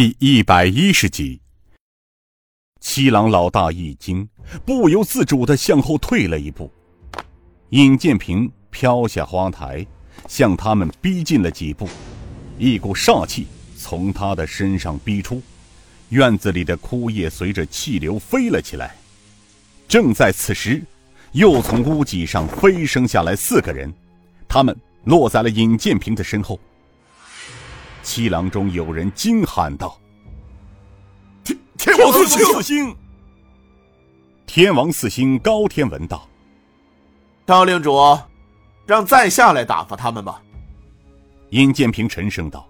第一百一十集，七郎老大一惊，不由自主的向后退了一步。尹建平飘下花台，向他们逼近了几步，一股煞气从他的身上逼出，院子里的枯叶随着气流飞了起来。正在此时，又从屋脊上飞升下来四个人，他们落在了尹建平的身后。七郎中有人惊喊道：“天天王四星！”天王四星高天文道：“少令主，让在下来打发他们吧。”尹建平沉声道：“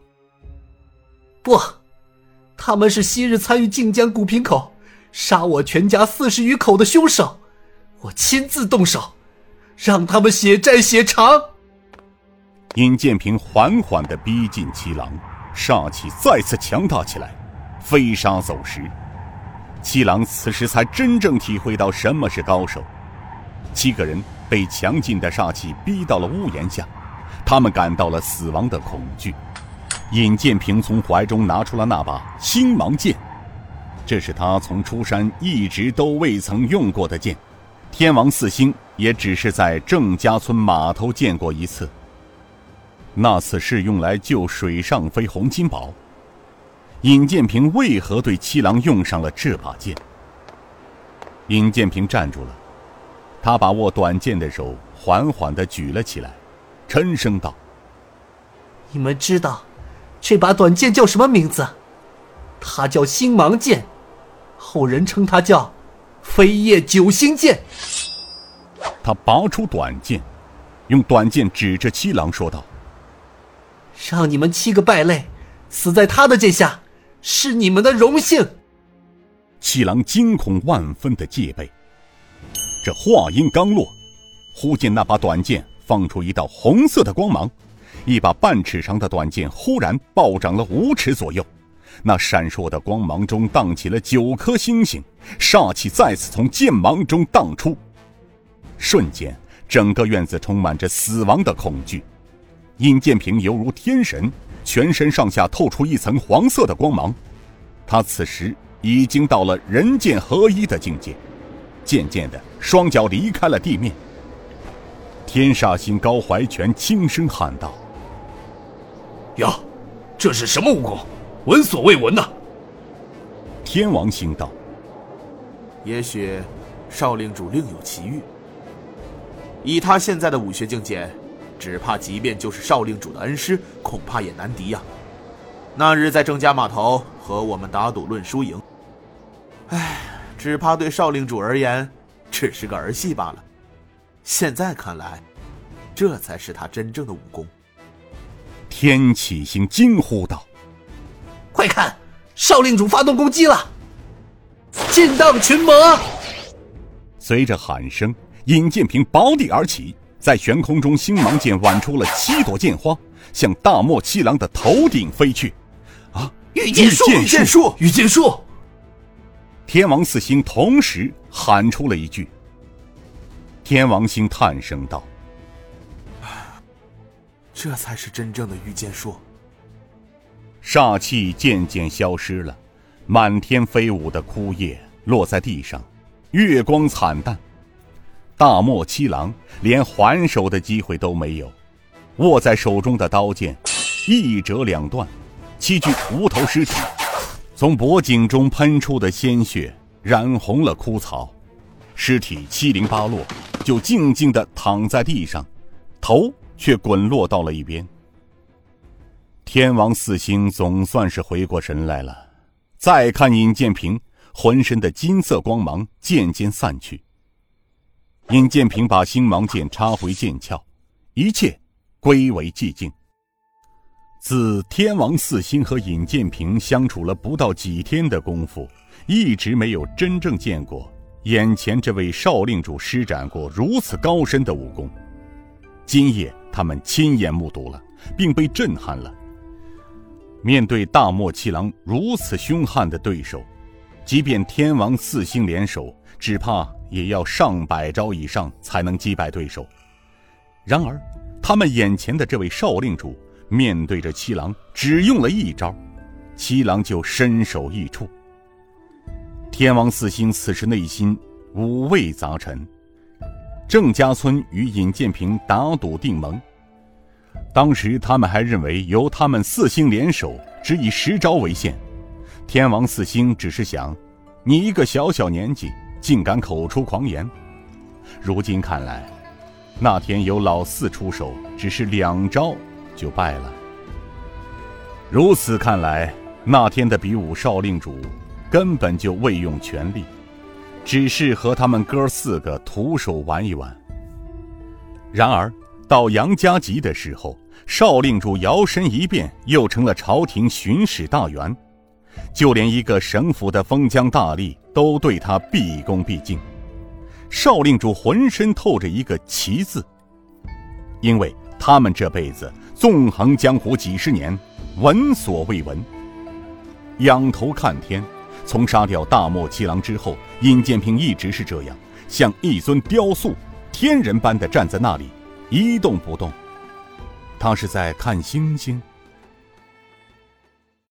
不，他们是昔日参与靖江古平口杀我全家四十余口的凶手，我亲自动手，让他们血债血偿。”尹建平缓缓的逼近七郎，煞气再次强大起来，飞沙走石。七郎此时才真正体会到什么是高手。七个人被强劲的煞气逼到了屋檐下，他们感到了死亡的恐惧。尹建平从怀中拿出了那把星芒剑，这是他从出山一直都未曾用过的剑。天王四星也只是在郑家村码头见过一次。那次是用来救水上飞洪金宝。尹建平为何对七郎用上了这把剑？尹建平站住了，他把握短剑的手缓缓的举了起来，沉声道：“你们知道这把短剑叫什么名字？它叫星芒剑，后人称它叫飞叶九星剑。”他拔出短剑，用短剑指着七郎说道。让你们七个败类死在他的剑下，是你们的荣幸。七郎惊恐万分的戒备。这话音刚落，忽见那把短剑放出一道红色的光芒，一把半尺长的短剑忽然暴涨了五尺左右。那闪烁的光芒中荡起了九颗星星，煞气再次从剑芒中荡出。瞬间，整个院子充满着死亡的恐惧。尹建平犹如天神，全身上下透出一层黄色的光芒。他此时已经到了人剑合一的境界，渐渐的，双脚离开了地面。天煞星高怀全轻声喊道：“呀，这是什么武功？闻所未闻呐！”天王星道：“也许少令主另有奇遇。以他现在的武学境界。”只怕，即便就是少令主的恩师，恐怕也难敌呀。那日在郑家码头和我们打赌论输赢，唉，只怕对少令主而言，只是个儿戏罢了。现在看来，这才是他真正的武功。天启星惊呼道：“快看，少令主发动攻击了！进荡群魔！”随着喊声，尹建平拔地而起。在悬空中，星芒剑挽出了七朵剑花，向大漠七郎的头顶飞去。啊！御剑术！御剑术！御剑术！天王四星同时喊出了一句。天王星叹声道：“这才是真正的御剑术。”煞气渐渐消失了，满天飞舞的枯叶落在地上，月光惨淡。大漠七郎连还手的机会都没有，握在手中的刀剑一折两断，七具无头尸体从脖颈中喷出的鲜血染红了枯草，尸体七零八落，就静静地躺在地上，头却滚落到了一边。天王四星总算是回过神来了，再看尹建平，浑身的金色光芒渐渐散去。尹建平把星芒剑插回剑鞘，一切归为寂静。自天王四星和尹建平相处了不到几天的功夫，一直没有真正见过眼前这位少令主施展过如此高深的武功。今夜他们亲眼目睹了，并被震撼了。面对大漠七郎如此凶悍的对手，即便天王四星联手，只怕……也要上百招以上才能击败对手。然而，他们眼前的这位少令主面对着七郎，只用了一招，七郎就身首异处。天王四星此时内心五味杂陈。郑家村与尹建平打赌定盟，当时他们还认为由他们四星联手，只以十招为限。天王四星只是想，你一个小小年纪，竟敢口出狂言。如今看来，那天由老四出手，只是两招就败了。如此看来，那天的比武少令主根本就未用全力。只是和他们哥四个徒手玩一玩。然而，到杨家集的时候，少令主摇身一变，又成了朝廷巡视大员，就连一个省府的封疆大吏都对他毕恭毕敬。少令主浑身透着一个“奇”字，因为他们这辈子纵横江湖几十年，闻所未闻。仰头看天。从杀掉大漠七郎之后，尹建平一直是这样，像一尊雕塑，天人般的站在那里，一动不动。他是在看星星，